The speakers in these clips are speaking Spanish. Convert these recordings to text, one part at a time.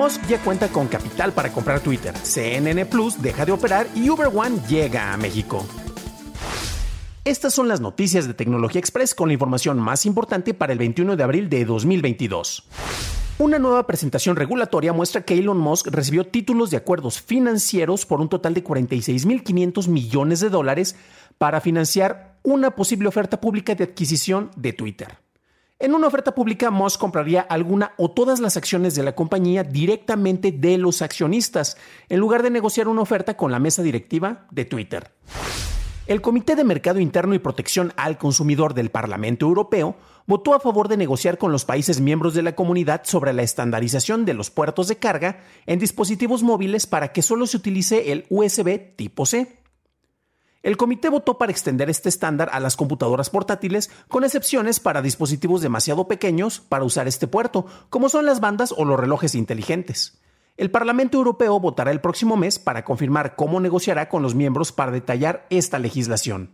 Musk ya cuenta con capital para comprar Twitter, CNN Plus deja de operar y Uber One llega a México. Estas son las noticias de Tecnología Express con la información más importante para el 21 de abril de 2022. Una nueva presentación regulatoria muestra que Elon Musk recibió títulos de acuerdos financieros por un total de 46.500 millones de dólares para financiar una posible oferta pública de adquisición de Twitter. En una oferta pública, Musk compraría alguna o todas las acciones de la compañía directamente de los accionistas, en lugar de negociar una oferta con la mesa directiva de Twitter. El Comité de Mercado Interno y Protección al Consumidor del Parlamento Europeo votó a favor de negociar con los países miembros de la comunidad sobre la estandarización de los puertos de carga en dispositivos móviles para que solo se utilice el USB tipo C. El comité votó para extender este estándar a las computadoras portátiles, con excepciones para dispositivos demasiado pequeños para usar este puerto, como son las bandas o los relojes inteligentes. El Parlamento Europeo votará el próximo mes para confirmar cómo negociará con los miembros para detallar esta legislación.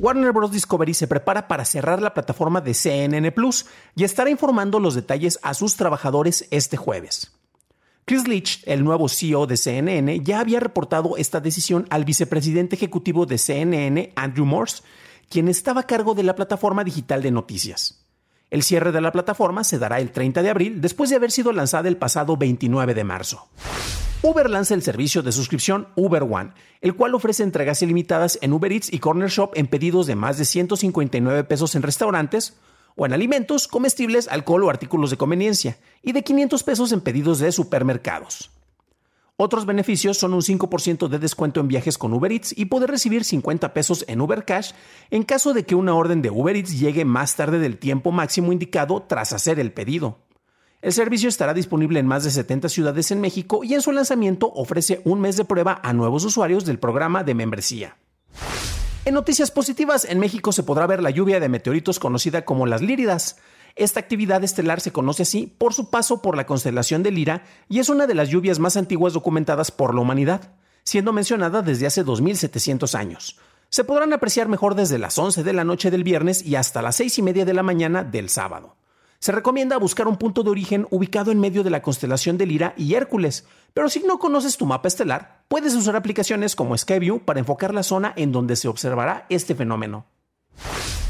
Warner Bros. Discovery se prepara para cerrar la plataforma de CNN Plus y estará informando los detalles a sus trabajadores este jueves. Chris Leach, el nuevo CEO de CNN, ya había reportado esta decisión al vicepresidente ejecutivo de CNN, Andrew Morse, quien estaba a cargo de la plataforma digital de noticias. El cierre de la plataforma se dará el 30 de abril después de haber sido lanzada el pasado 29 de marzo. Uber lanza el servicio de suscripción Uber One, el cual ofrece entregas ilimitadas en Uber Eats y Corner Shop en pedidos de más de 159 pesos en restaurantes, o en alimentos, comestibles, alcohol o artículos de conveniencia, y de 500 pesos en pedidos de supermercados. Otros beneficios son un 5% de descuento en viajes con Uber Eats y poder recibir 50 pesos en Uber Cash en caso de que una orden de Uber Eats llegue más tarde del tiempo máximo indicado tras hacer el pedido. El servicio estará disponible en más de 70 ciudades en México y en su lanzamiento ofrece un mes de prueba a nuevos usuarios del programa de membresía. En noticias positivas, en México se podrá ver la lluvia de meteoritos conocida como las Líridas. Esta actividad estelar se conoce así por su paso por la constelación de Lira y es una de las lluvias más antiguas documentadas por la humanidad, siendo mencionada desde hace 2700 años. Se podrán apreciar mejor desde las 11 de la noche del viernes y hasta las 6 y media de la mañana del sábado. Se recomienda buscar un punto de origen ubicado en medio de la constelación de Lira y Hércules, pero si no conoces tu mapa estelar, puedes usar aplicaciones como Skyview para enfocar la zona en donde se observará este fenómeno.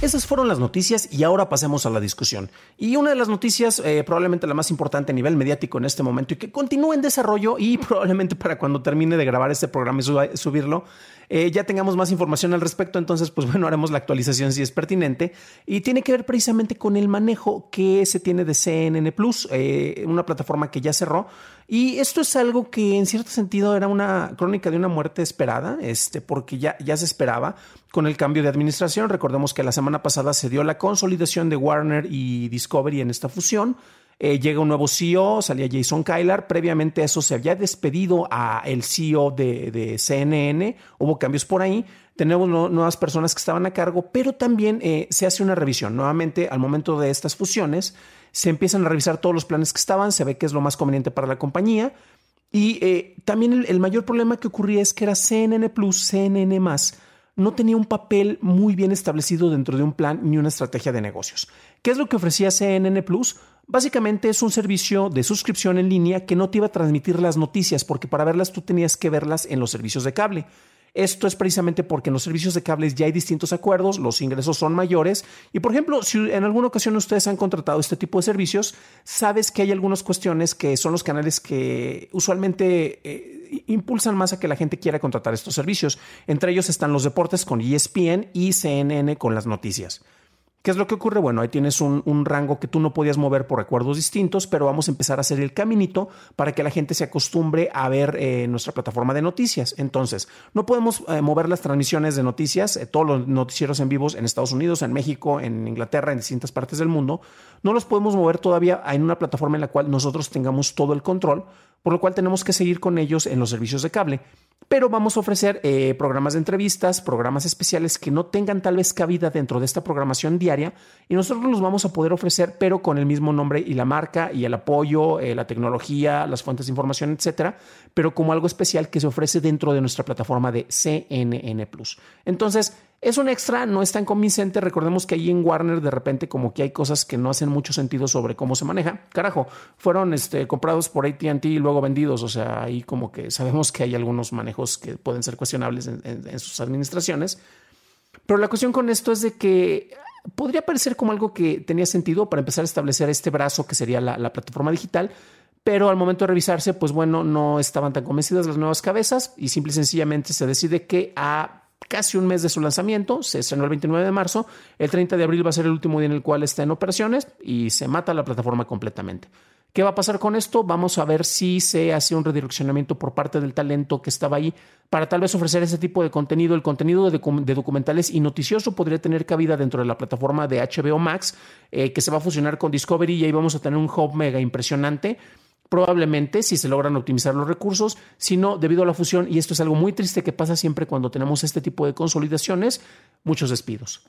Esas fueron las noticias y ahora pasemos a la discusión. Y una de las noticias, eh, probablemente la más importante a nivel mediático en este momento y que continúa en desarrollo y probablemente para cuando termine de grabar este programa y subirlo, eh, ya tengamos más información al respecto. Entonces, pues bueno, haremos la actualización si es pertinente. Y tiene que ver precisamente con el manejo que se tiene de CNN Plus, eh, una plataforma que ya cerró. Y esto es algo que en cierto sentido era una crónica de una muerte esperada, este, porque ya, ya se esperaba con el cambio de administración. Recordemos que la semana pasada se dio la consolidación de Warner y Discovery en esta fusión. Eh, llega un nuevo CEO, salía Jason Kylar. Previamente eso se había despedido a el CEO de, CNN. Hubo cambios por ahí. Tenemos nuevas personas que estaban a cargo, pero también eh, se hace una revisión. Nuevamente, al momento de estas fusiones, se empiezan a revisar todos los planes que estaban. Se ve que es lo más conveniente para la compañía. Y eh, también el, el, mayor problema que ocurría es que era CNN Plus, CNN más no tenía un papel muy bien establecido dentro de un plan ni una estrategia de negocios. ¿Qué es lo que ofrecía CNN Plus? Básicamente es un servicio de suscripción en línea que no te iba a transmitir las noticias porque para verlas tú tenías que verlas en los servicios de cable. Esto es precisamente porque en los servicios de cables ya hay distintos acuerdos, los ingresos son mayores y por ejemplo, si en alguna ocasión ustedes han contratado este tipo de servicios, sabes que hay algunas cuestiones que son los canales que usualmente... Eh, impulsan más a que la gente quiera contratar estos servicios. Entre ellos están los deportes con ESPN y CNN con las noticias. ¿Qué es lo que ocurre? Bueno, ahí tienes un, rango que tú no podías mover por recuerdos distintos, pero vamos a empezar a hacer el caminito para que la gente se acostumbre a ver eh, nuestra plataforma de noticias. Entonces, no podemos eh, mover las transmisiones de noticias, eh, todos los noticieros en vivos en Estados Unidos, en México, en Inglaterra, en distintas partes del mundo, no los podemos mover todavía en una plataforma en la cual nosotros tengamos todo el control, por lo cual tenemos que seguir con ellos en los servicios de cable pero vamos a ofrecer eh, programas de entrevistas, programas especiales que no tengan tal vez cabida dentro de esta programación diaria y nosotros los vamos a poder ofrecer, pero con el mismo nombre y la marca y el apoyo, eh, la tecnología, las fuentes de información, etcétera, pero como algo especial que se ofrece dentro de nuestra plataforma de CNN Plus. Entonces, es un extra, no es tan convincente. Recordemos que ahí en Warner de repente como que hay cosas que no hacen mucho sentido sobre cómo se maneja. Carajo, fueron este, comprados por ATT y luego vendidos. O sea, ahí como que sabemos que hay algunos manejos que pueden ser cuestionables en, sus administraciones. Pero la cuestión con esto es de que podría parecer como algo que tenía sentido para empezar a establecer este brazo que sería la, la plataforma digital, pero al momento de revisarse, pues bueno, no estaban tan convencidas las nuevas cabezas y simple y sencillamente se decide que a casi un mes de su lanzamiento, se estrenó el 29 de marzo, el 30 de abril va a ser el último día en el cual está en operaciones y se mata la plataforma completamente. ¿Qué va a pasar con esto? Vamos a ver si se hace un redireccionamiento por parte del talento que estaba ahí para tal vez ofrecer ese tipo de contenido. El contenido de, documentales y noticioso podría tener cabida dentro de la plataforma de HBO Max, eh, que se va a fusionar con Discovery y ahí vamos a tener un hub mega impresionante probablemente si se logran optimizar los recursos, sino debido a la fusión, y esto es algo muy triste que pasa siempre cuando tenemos este tipo de consolidaciones, muchos despidos.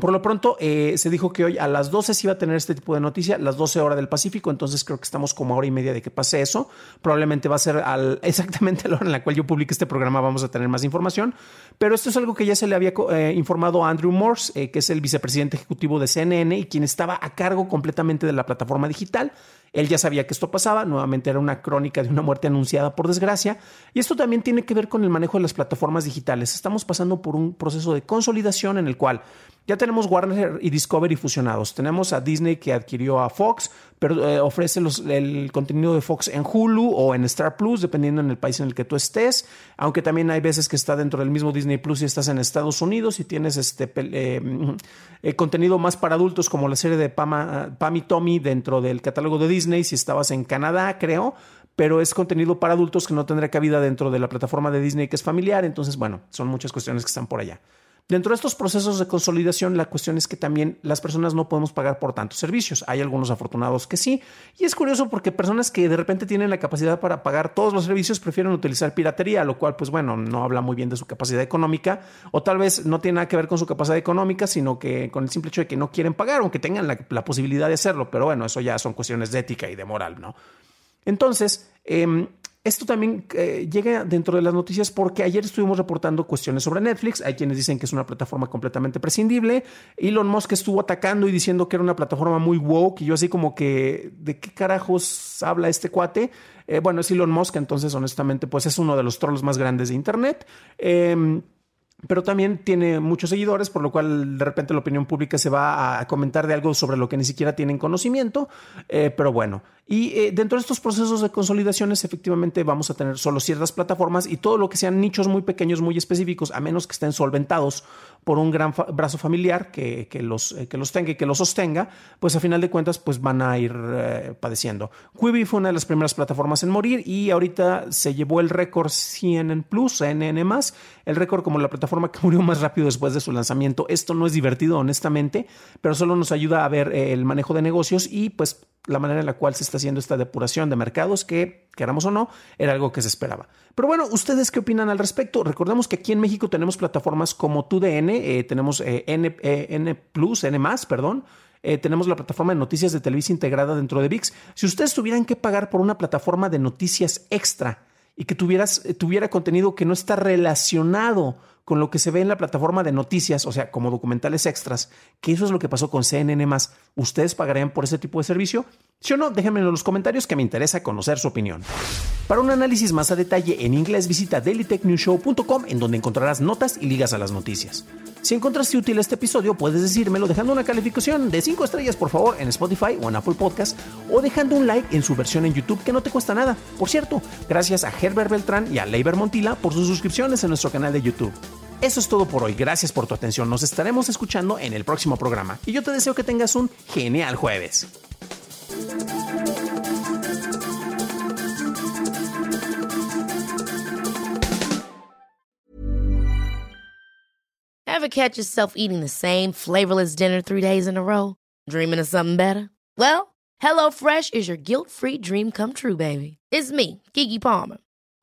Por lo pronto, eh, se dijo que hoy a las 12 se iba a tener este tipo de noticia, las 12 horas del Pacífico, entonces creo que estamos como a hora y media de que pase eso. Probablemente va a ser exactamente la hora en la cual yo publique este programa, vamos a tener más información. Pero esto es algo que ya se le había eh, informado a Andrew Morse, eh, que es el vicepresidente ejecutivo de CNN y quien estaba a cargo completamente de la plataforma digital. Él ya sabía que esto pasaba, nuevamente era una crónica de una muerte anunciada por desgracia, y esto también tiene que ver con el manejo de las plataformas digitales. Estamos pasando por un proceso de consolidación en el cual ya tenemos Warner y Discovery fusionados. Tenemos a Disney que adquirió a Fox, pero eh, ofrece el contenido de Fox en Hulu o en Star Plus, dependiendo en el país en el que tú estés. Aunque también hay veces que está dentro del mismo Disney Plus y estás en Estados Unidos y tienes este eh, eh, contenido más para adultos como la serie de Pam y Tommy dentro del catálogo de Disney. Si estabas en Canadá, creo pero es contenido para adultos que no tendrá cabida dentro de la plataforma de Disney que es familiar. Entonces, bueno, son muchas cuestiones que están por allá. Dentro de estos procesos de consolidación, la cuestión es que también las personas no podemos pagar por tantos servicios. Hay algunos afortunados que sí. Y es curioso porque personas que de repente tienen la capacidad para pagar todos los servicios prefieren utilizar piratería, lo cual, pues bueno, no habla muy bien de su capacidad económica o tal vez no tiene nada que ver con su capacidad económica, sino que con el simple hecho de que no quieren pagar, aunque tengan la, posibilidad de hacerlo. Pero bueno, eso ya son cuestiones de ética y de moral, ¿no? Entonces, eh, esto también eh, llega dentro de las noticias porque ayer estuvimos reportando cuestiones sobre Netflix. Hay quienes dicen que es una plataforma completamente prescindible. Elon Musk estuvo atacando y diciendo que era una plataforma muy woke. Y yo, así como que, ¿de qué carajos habla este cuate? Eh, bueno, es Elon Musk, entonces, honestamente, pues es uno de los trolls más grandes de Internet. Eh, pero también tiene muchos seguidores, por lo cual de repente la opinión pública se va a comentar de algo sobre lo que ni siquiera tienen conocimiento. Eh, pero bueno, y eh, dentro de estos procesos de consolidaciones, efectivamente vamos a tener solo ciertas plataformas y todo lo que sean nichos muy pequeños, muy específicos, a menos que estén solventados por un gran brazo familiar que, los, eh, que los tenga y que los sostenga, pues a final de cuentas pues van a ir padeciendo. Quibi fue una de las primeras plataformas en morir y ahorita se llevó el récord CNN Plus, CNN más, el récord como la plataforma que murió más rápido después de su lanzamiento. Esto no es divertido, honestamente, pero solo nos ayuda a ver el manejo de negocios y pues la manera en la cual se está haciendo esta depuración de mercados que, queramos o no, era algo que se esperaba. Pero bueno, ¿ustedes qué opinan al respecto? Recordemos que aquí en México tenemos plataformas como TUDN, eh, tenemos eh, N, eh, N Plus, N perdón, tenemos la plataforma de noticias de Televisa integrada dentro de VIX. Si ustedes tuvieran que pagar por una plataforma de noticias extra y que tuvieras, tuviera contenido que no está relacionado con lo que se ve en la plataforma de noticias, o sea, como documentales extras, que eso es lo que pasó con CNN ¿Ustedes pagarían por ese tipo de servicio? Si o no, déjenmelo en los comentarios que me interesa conocer su opinión. Para un análisis más a detalle en inglés, visita dailytechnewshow.com en donde encontrarás notas y ligas a las noticias. Si encontraste útil este episodio, puedes decírmelo dejando una calificación de 5 estrellas, por favor, en Spotify o en Apple Podcast, o dejando un like en su versión en YouTube que no te cuesta nada. Por cierto, gracias a Herbert Beltrán y a Leiber Montila por sus suscripciones en nuestro canal de YouTube. Eso es todo por hoy, gracias por tu atención, nos estaremos escuchando en el próximo programa y yo te deseo que tengas un genial jueves. Ever catch yourself eating the same flavorless dinner three days in a row? Dreaming of something better? Well, HelloFresh is your guilt-free dream come true, baby. It's me, Kiki Palmer.